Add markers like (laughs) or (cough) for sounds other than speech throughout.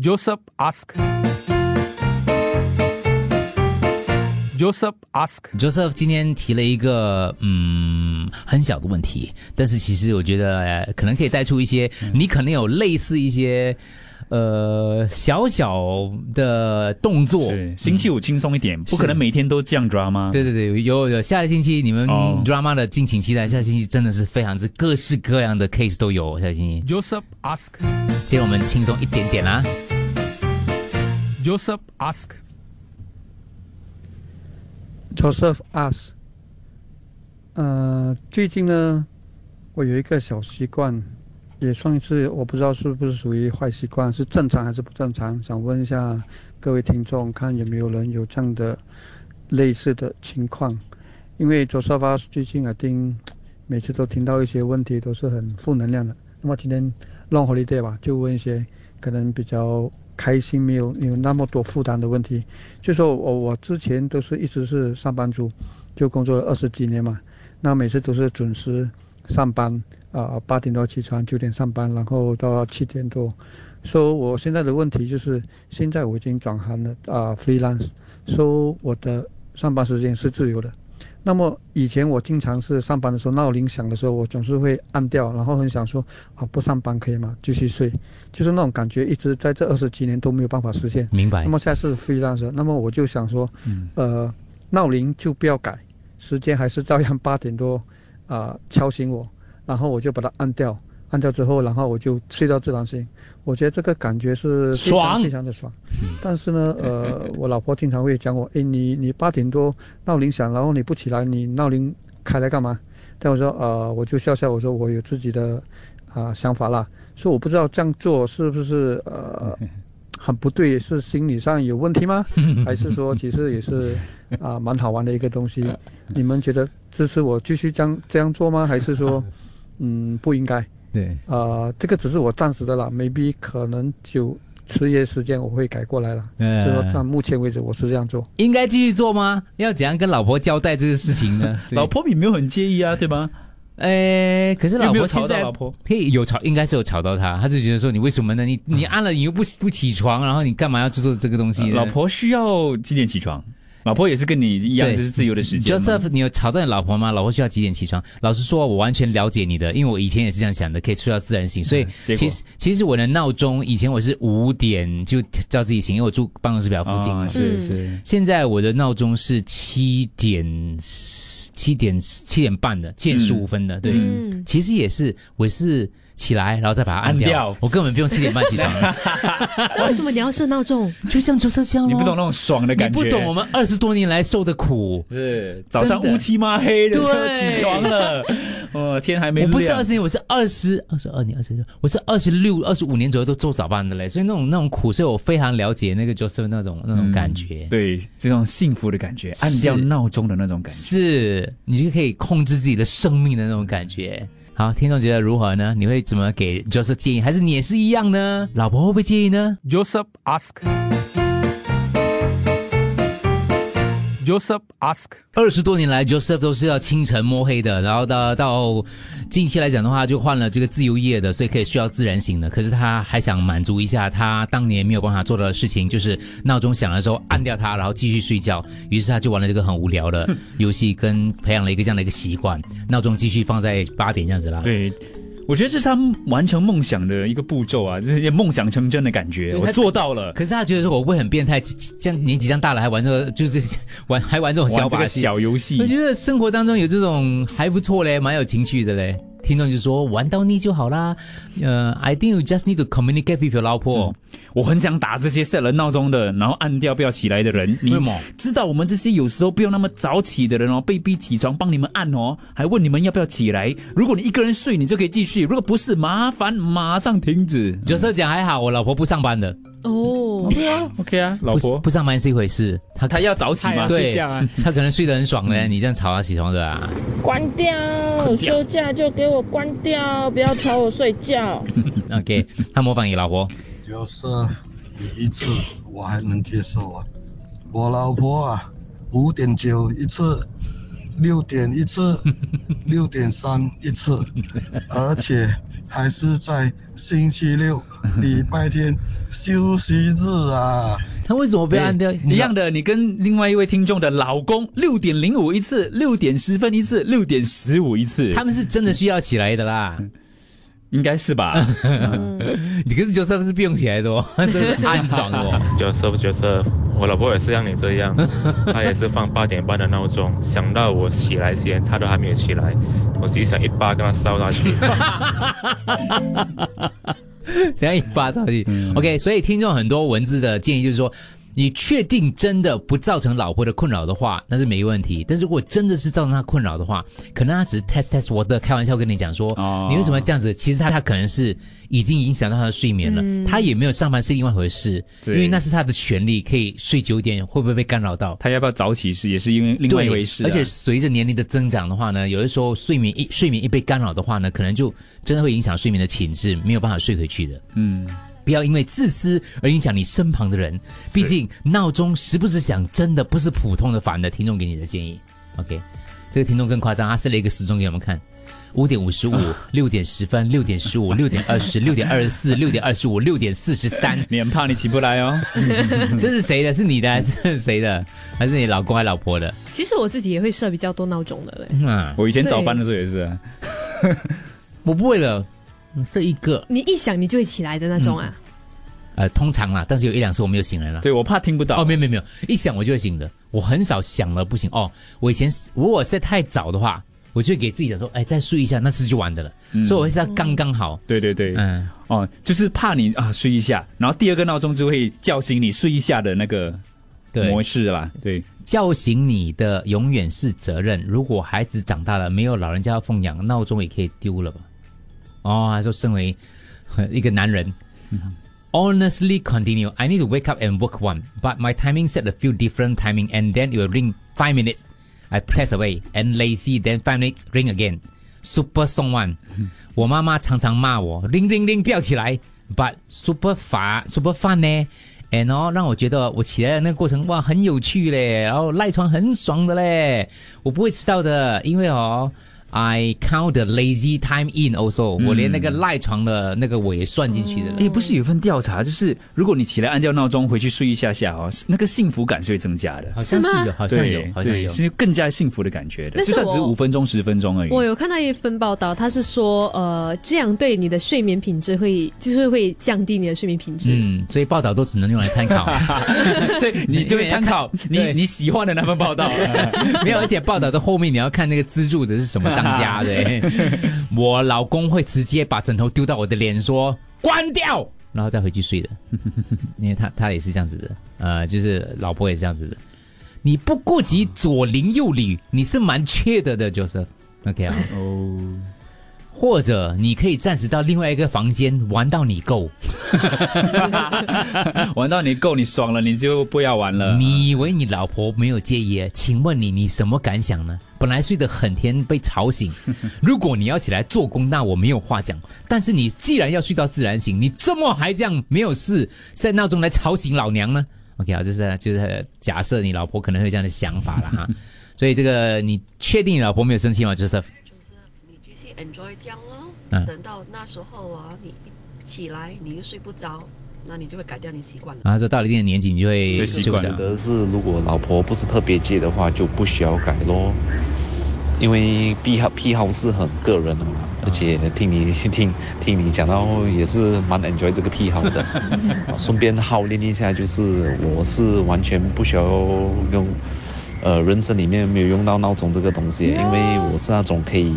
Joseph ask. Joseph ask. Joseph 今天提了一个嗯很小的问题，但是其实我觉得、呃可能可以带出一些，你可能有类似一些呃小小的动作。是星期五轻松一点，不可能每天都这样 drama。对对对，有有，下个星期你们哦 drama 的敬请期待。下个星期真的是非常之各式各样的 case 都有。下个星期，Joseph ask. 今天我们轻松一点点啦。Joseph ask. Joseph ask，呃，最近呢，我有一个小习惯，也算是我不知道是不是属于坏习惯，是正常还是不正常？想问一下各位听众，看有没有人有这样的类似的情况？因为 Joseph ask 最近啊，听每次都听到一些问题都是很负能量的。那么今天 Long Holiday 吧，就问一些可能比较开心、没有有那么多负担的问题。就说我我之前都是一直是上班族，就工作了二十几年嘛，那每次都是准时上班啊，八、点多起床，九点上班，然后到七点多。所、以我现在的问题就是，现在我已经转行了啊，freelance，所、以我的上班时间是自由的。那么以前我经常是上班的时候闹铃响的时候，我总是会按掉，然后很想说啊不上班可以吗？继续睡，就是那种感觉一直在这二十几年都没有办法实现。明白那。么现在是 freelance，那么我就想说，呃，闹铃就不要改，时间还是照样八点多啊、敲醒我，然后我就把它按掉，按掉之后，然后我就睡到自然醒。我觉得这个感觉是爽非常的爽。但是呢，(laughs) 呃，我老婆经常会讲我，诶，你你八点多闹铃响，然后你不起来，你闹铃开来干嘛？但我说，呃，我就笑笑，我说我有自己的啊、想法啦，所以我不知道这样做是不是呃很不对，是心理上有问题吗？(laughs) 还是说其实也是啊蛮、好玩的一个东西？(laughs) 你们觉得支持我继续这样这样做吗？还是说嗯不应该？对，呃，这个只是我暂时的啦，maybe 可能就迟一些时间我会改过来了。嗯就说到目前为止我是这样做。应该继续做吗？要怎样跟老婆交代这个事情呢？(laughs) 老婆也没有很介意啊，对吗？呃，可是老婆现在到老婆？可以有吵，应该是有吵到他，他就觉得说你为什么呢？你你按了你又不不起床，然后你干嘛要去做这个东西呢？老婆需要几点起床？老婆也是跟你一样，对就是自由的时间。Joseph，你有吵到你老婆吗？老婆需要几点起床？老实说，我完全了解你的，因为我以前也是这样想的，可以睡到自然醒。所以其实其实我的闹钟以前我是五点就叫自己醒，因为我住办公室比较附近嘛。啊是嗯是，现在我的闹钟是七点七点七点半的，七点十五分的。对，嗯，其实也是我是起来然后再把它按掉，按掉我根本不用七点半起床，那 (laughs) 为什么你要设闹钟？就像 Joseph 这样咯你不懂那种爽的感觉，你不懂我们二十多年来受的苦。是早上乌漆嘛黑的就对起床了，哦，天还没亮。我不是二十年，我是二十二十二年，二十六，我是二十六、二十五年左右都做早班的嘞，所以那种那种苦，所以我非常了解那个 Joseph 那种那种感觉。嗯对这种幸福的感觉，按掉闹钟的那种感觉。是你就可以控制自己的生命的那种感觉。好，听众觉得如何呢？你会怎么给 Joseph 建议？还是你也是一样呢？老婆会不会介意呢？Joseph ask. Joseph ask. 二十多年来，Joseph 都是要清晨摸黑的，然后到到近期来讲的话，就换了这个自由业的，所以可以需要自然醒的。可是他还想满足一下他当年没有办法做到的事情，就是闹钟响的时候按掉它，然后继续睡觉。于是他就玩了这个很无聊的游戏，跟培养了一个这样的一个习惯，闹钟继续放在八点这样子啦。对，我觉得这是他完成梦想的一个步骤啊，就是有梦想成真的感觉。他我做到了，可是他觉得说我会很变态？这样年纪这样大了还玩这个，就是 (laughs) 玩还玩这种小把戏。小游戏我。觉得生活当中有这种还不错嘞，蛮有情趣的嘞。听众就说玩到腻就好啦。呃，I think you just need to communicate with your 老婆。我很想打这些 set 了闹钟的，然后按掉不要起来的人。你为什么知道我们这些有时候不用那么早起的人哦，被逼起床帮你们按哦，还问你们要不要起来。如果你一个人睡，你就可以继续；如果不是，麻烦马上停止。就是讲还好，我老婆不上班的，哦，对啊，OK 啊，老婆。不上班是一回事，他他要早起嘛，对睡觉啊。(laughs) 他可能睡得很爽嘞，你这样吵他起床的啊。关掉，休假就给我关掉，不要吵我睡觉。(laughs) OK，他模仿你老婆，就是你一次我还能接受啊，我老婆啊，五点九一次，六点一次，(laughs) 六点三一次，而且还是在星期六、(laughs) 礼拜天休息日啊？他为什么不要按掉？一样的，你跟另外一位听众的老公六点零五一次，六点十分一次，六点十五一次，他们是真的需要起来的啦。应该是吧？(laughs) 你可是 Joseph 是不用起来的哦，(laughs) 是安装的哦。Joseph Joseph，我老婆也是像你这样，(laughs) 她也是放八点半的闹钟，想到我起来先，她都还没有起来，我只想一巴跟她烧下去。怎样一巴掌去、o k 所以听众很多文字的建议就是说，你确定真的不造成老婆的困扰的话，那是没问题。但是如果真的是造成她困扰的话，可能她只是 test test 我的开玩笑跟你讲说，哦你为什么这样子？其实她她可能是已经影响到她的睡眠了，她也没有上班是另外一回事，因对为那是她的权利，可以睡久一点，会不会被干扰到？他要不要早起是也是因为另外一回事啊、而且随着年龄的增长的话呢，有的时候睡眠一睡眠一被干扰的话呢，可能就真的会影响睡眠的品质，没有办法睡回去的。嗯，不要因为自私而影响你身旁的人，毕竟闹钟时不时响，真的不是普通的烦的。听众给你的建议，OK，这个听众更夸张，他设了一个时钟给我们看。五点五十五、(laughs) 六点十分、六点十五、六点二十、六点二十四、六点二十五、六点四十三，你很怕你起不来哦。(laughs) 这是谁的？是你的还是谁的？还是你老公还是老婆的？其实我自己也会设比较多闹钟的嘞。嗯啊，我以前早班的时候也是啊，(laughs) 我不会了。嗯这一个你一想你就会起来的那种啊。呃，通常啦，但是有一两次我没有醒来了。对我怕听不到。哦，没有没有没有，一响我就会醒的。我很少想了不行。哦，我以前如果是太早的话，我就会给自己讲说，哎，再睡一下，那次就完的了。所以我会是要刚刚好。对对对，嗯，哦，就是怕你啊睡一下，然后第二个闹钟就会叫醒你睡一下的那个对模式啦。对，叫醒你的永远是责任。如果孩子长大了，没有老人家要奉养，闹钟也可以丢了吧？哦，他说身为一个男人。Honestly, continue. I need to wake up and work one, but my timing set a few different timing, and then it will ring five minutes. I press away and lazy, then five minutes ring again. Super song one. 我妈妈常常骂我，铃铃铃不要起来，but super 法 super fun 呢，and 哦让我觉得我起来的那个过程哇很有趣嘞，然后赖床很爽的嘞，我不会迟到的，因为哦。I count the lazy time in also，、我连那个赖床的那个我也算进去的了。哎，不是有一份调查，就是如果你起来按掉闹钟回去睡一下下哦，那个幸福感是会增加的。好像是有，好像有，好像有。是更加幸福的感觉的。就算只是五分钟、十分钟而已。我有看到一份报道，他是说，呃，这样对你的睡眠品质会，就是会降低你的睡眠品质。嗯，所以报道都只能用来参考，(laughs) 所以你就会参考 (laughs) 你你喜欢的那份报道。(laughs) 没有，而且报道的后面你要看那个资助的是什么商家的。(laughs) 我老公会直接把枕头丢到我的脸，说关掉，然后再回去睡的，(laughs) 因为他他也是这样子的，呃，就是老婆也是这样子的。你不顾及左邻右里，你是蛮缺德的，就是 OK 啊。哦，或者你可以暂时到另外一个房间玩到你够。(laughs) 玩到你够你爽了，你就不要玩了。你以为你老婆没有介意？请问你，你什么感想呢？本来睡得很甜，被吵醒。(laughs) 如果你要起来做工，那我没有话讲。但是你既然要睡到自然醒，你这么还这样没有事，set 闹钟来吵醒老娘呢？OK 啊，就是就是假设你老婆可能会有这样的想法了哈。(laughs) 所以这个你确定你老婆没有生气吗？Joseph？Enjoy 这样咯。嗯等到那时候啊，你一起来你又睡不着，那你就会改掉你习惯了。啊，这到了一定的年纪，你就会就习惯睡不着觉。得是，如果老婆不是特别介的话，就不需要改咯。因为癖好癖好是很个人的嘛，而且听你 (laughs) 听听你讲到也是蛮 enjoy 这个癖好的，啊 (laughs) 顺便号练一下，就是我是完全不需要用，呃，人生里面没有用到闹钟这个东西，因为我是那种可以。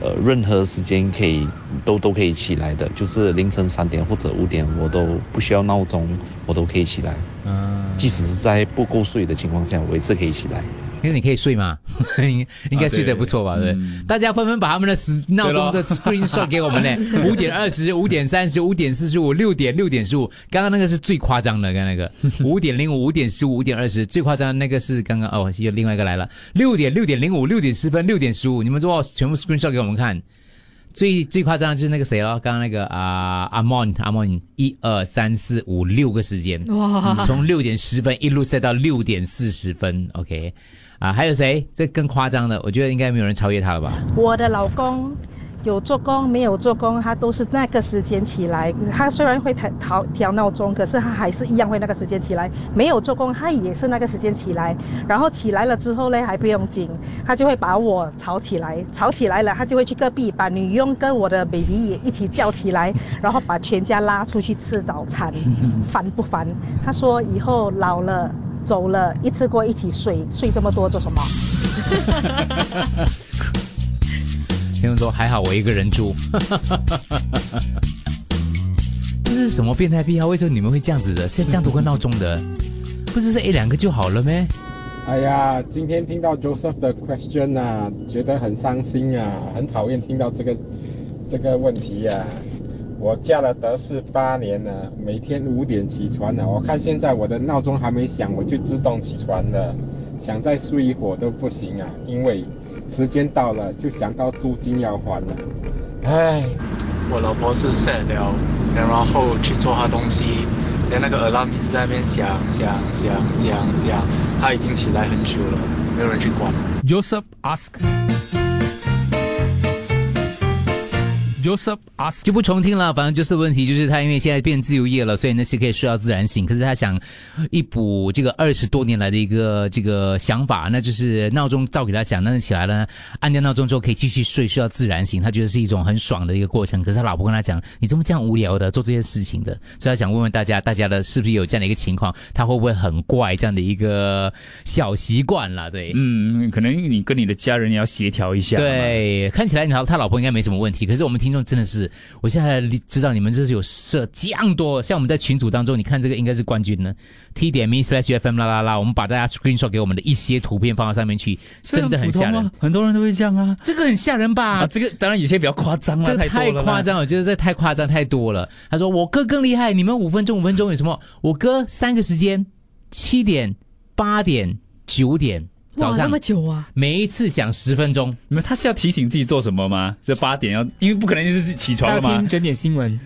呃，任何时间可以都都可以起来的，就是凌晨三点或者五点，我都不需要闹钟，我都可以起来。嗯，即使是在不够睡的情况下，我也是可以起来。因为你可以睡嘛，应 (laughs) 应该睡得不错吧？对不对？大家纷纷把他们的时闹钟的 screenshot 给我们呢，(laughs) 五点二十、五点三十、五点四十五、六点、六点十五。刚刚那个是最夸张的，刚刚那个 (laughs) 五点零五、五点十五、五点二十，最夸张的那个是刚刚哦，又另外一个来了，六点、六点零五、六点十分、六点十五。你们说全部 screenshot 给我们看。最最夸张的就是那个谁了，刚刚那个啊阿蒙阿蒙，一二三四五六个时间，哇，从六点十分一路 set 到六点四十分，OK，啊，还有谁？这更夸张的，我觉得应该没有人超越他了吧？我的老公有做工没有做工，他都是那个时间起来。他虽然会调调闹钟，可是他还是一样会那个时间起来。没有做工，他也是那个时间起来。然后起来了之后呢，还不用紧，他就会把我吵起来。吵起来了，他就会去隔壁把女佣跟我的 baby 也一起叫起来，然后把全家拉出去吃早餐。烦不烦？他说以后老了走了，一次过一起睡，睡这么多做什么？(laughs) 听众说还好我一个人住，(laughs) 这是什么变态癖好？为什么你们会这样子的？现在这样多个闹钟的，不是是一两个就好了咩？哎呀，今天听到 Joseph 的 question 啊，觉得很伤心啊，很讨厌听到这个这个问题呀、我嫁了德士八年了，每天五点起床了。我看现在我的闹钟还没响，我就自动起床了，想再睡一会儿都不行啊，因为时间到了就想到租金要还了。唉，我老婆是 set 了，然后去做她东西，连那个 alarm 一直在那边响响响响响，她已经起来很久了，没有人去管。Joseph ask. Joseph ask. 就不重听了，反正就是问题，就是他因为现在变自由业了，所以那些可以睡到自然醒。可是他想一补这个二十多年来的一个这个想法，那就是闹钟照给他响，但是起来了，按掉闹钟之后可以继续睡，睡到自然醒。他觉得是一种很爽的一个过程。可是他老婆跟他讲：“你怎么这样无聊的做这些事情的？”所以他想问问大家，大家的是不是有这样的一个情况？他会不会很怪这样的一个小习惯啦？对，嗯，可能你跟你的家人也要协调一下。对，看起来你老他老婆应该没什么问题，可是我们听众真的是，我现在知道你们这是有设这样多，像我们在群组当中，你看这个应该是冠军呢，T 点 me slash FM 啦啦啦，我们把大家 screenshot 给我们的一些图片放到上面去，真的很吓人很多人都会这样啊。这个很吓人吧？啊，这个当然有些比较夸张了，这个太夸张了，我觉得这太夸张太多了。他说我哥更厉害，你们五分钟五分钟有什么？我哥三个时间，七点、八点、九点早哇，上那么久啊！每一次想十分钟。你们他是要提醒自己做什么吗？这八点要，因为不可能就是起床了嘛。整点新闻。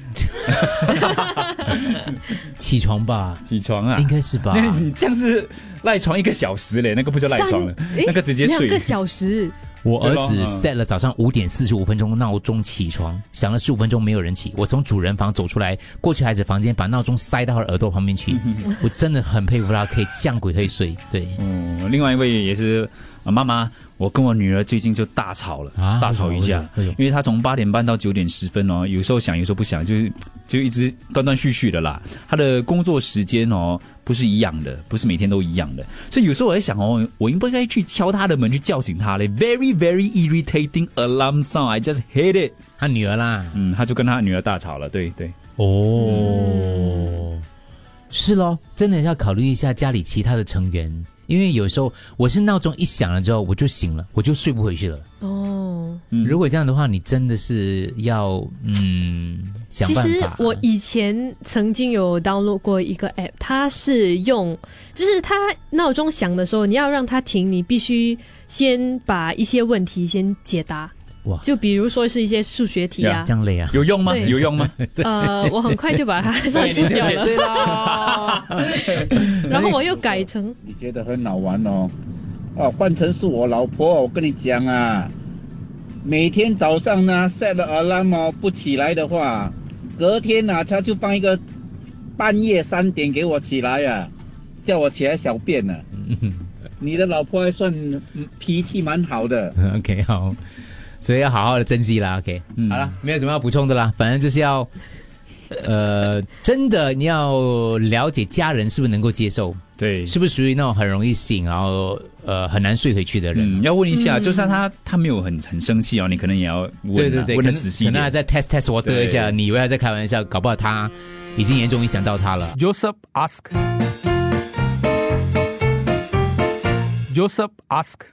起床吧，起床啊，应该是吧？那你这样是赖床一个小时嘞，那个不叫赖床了，那个直接睡。两个小时，我儿子 set 了早上五点四十五分钟闹钟起床，响了十五分钟没有人起，我从主人房走出来，过去孩子房间，把闹钟塞到他耳朵旁边去。我真的很佩服他，可以这样鬼可以睡。对，嗯，另外一位也是啊，妈妈，我跟我女儿最近就大吵了，啊大吵一架因为她从八点半到九点十分哦，有时候想，有时候不想，就是就一直断断续续的啦。她的工作时间哦不是一样的，不是每天都一样的，所以有时候我在想哦，我应不应该去敲她的门去叫醒她嘞？Very very irritating alarm sound, I just hate it。她女儿啦，嗯，他就跟他女儿大吵了，对对。哦，是咯，真的要考虑一下家里其他的成员，因为有时候我是闹钟一响了之后我就醒了，我就睡不回去了。哦，嗯如果这样的话，你真的是要嗯想办法其实。我以前曾经有 download 过一个 app，它是用，就是它闹钟响的时候，你要让它停，你必须先把一些问题先解答。哇就比如说是一些数学题啊这，样累啊？有用吗？有用吗？(laughs) 呃，我很快就把它 (laughs) 删除掉了，对啦，(laughs) 然后我又改成你觉得很好玩哦？哦，换成是我老婆，我跟你讲啊，每天早上呢 set 了 alarm 哦，不起来的话，隔天呢、她就放一个半夜三点给我起来啊，叫我起来小便呢、你的老婆还算嗯脾气蛮好的。OK，好，所以要好好的珍惜啦。OK，、好了，没有什么要补充的啦，反正就是要，呃，真的你要了解家人是不是能够接受，对，是不是属于那种很容易醒，然后呃很难睡回去的人。嗯，要问一下，嗯就算他他没有很很生气哦，你可能也要问、啊，对对对，问的仔细一点。可能还在 test test water 一下，你以为他在开玩笑，搞不好他已经严重影响到他了。Joseph ask. Joseph ask.